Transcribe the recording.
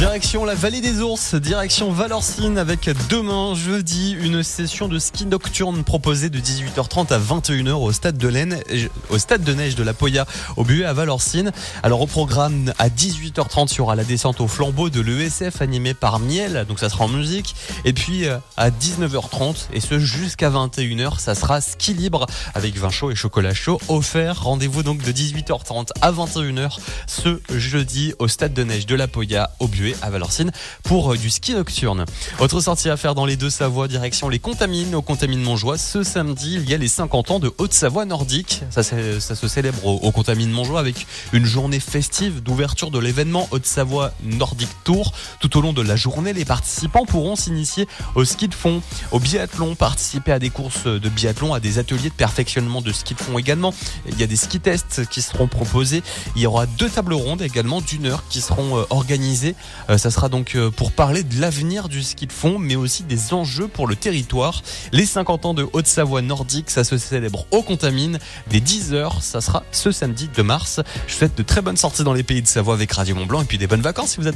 Direction la vallée des ours, direction Valorcine avec demain jeudi une session de ski nocturne proposée de 18h30 à 21h au stade de neige de la Poya au Buet à Valorcine. Alors au programme à 18h30 il y aura la descente au flambeau de l'ESF animée par Miel, donc ça sera en musique. Et puis euh, à 19h30 et ce jusqu'à 21h ça sera ski libre avec vin chaud et chocolat chaud offert. Rendez-vous donc de 18h30 à 21h ce jeudi au stade de neige de la Poya au Buet à Valorcine pour euh, du ski nocturne. Autre sortie à faire dans les deux Savoie, direction les Contamines, au Contamines Montjoie. Ce samedi, il y a les 50 ans de Haute-Savoie nordique. Ça, se célèbre au, au Contamines Montjoie avec une journée festive d'ouverture de l'événement Haute-Savoie Nordic Tour. Tout au long de la journée, les participants pourront s'initier au ski de fond, au biathlon, participer à des courses de biathlon, à des ateliers de perfectionnement de ski de fond également. Il y a des ski tests qui seront proposés. Il y aura deux tables rondes également d'une heure qui seront euh, organisées ça sera donc euh, pour parler de l'avenir du ski de fond, mais aussi des enjeux pour le territoire. Les 50 ans de Haute-Savoie nordique, ça se célèbre au Contamine. Dès 10h, ça sera ce samedi 2 mars. Je vous souhaite de très bonnes sorties dans les pays de Savoie avec Radio Mont Blanc et puis des bonnes vacances si vous êtes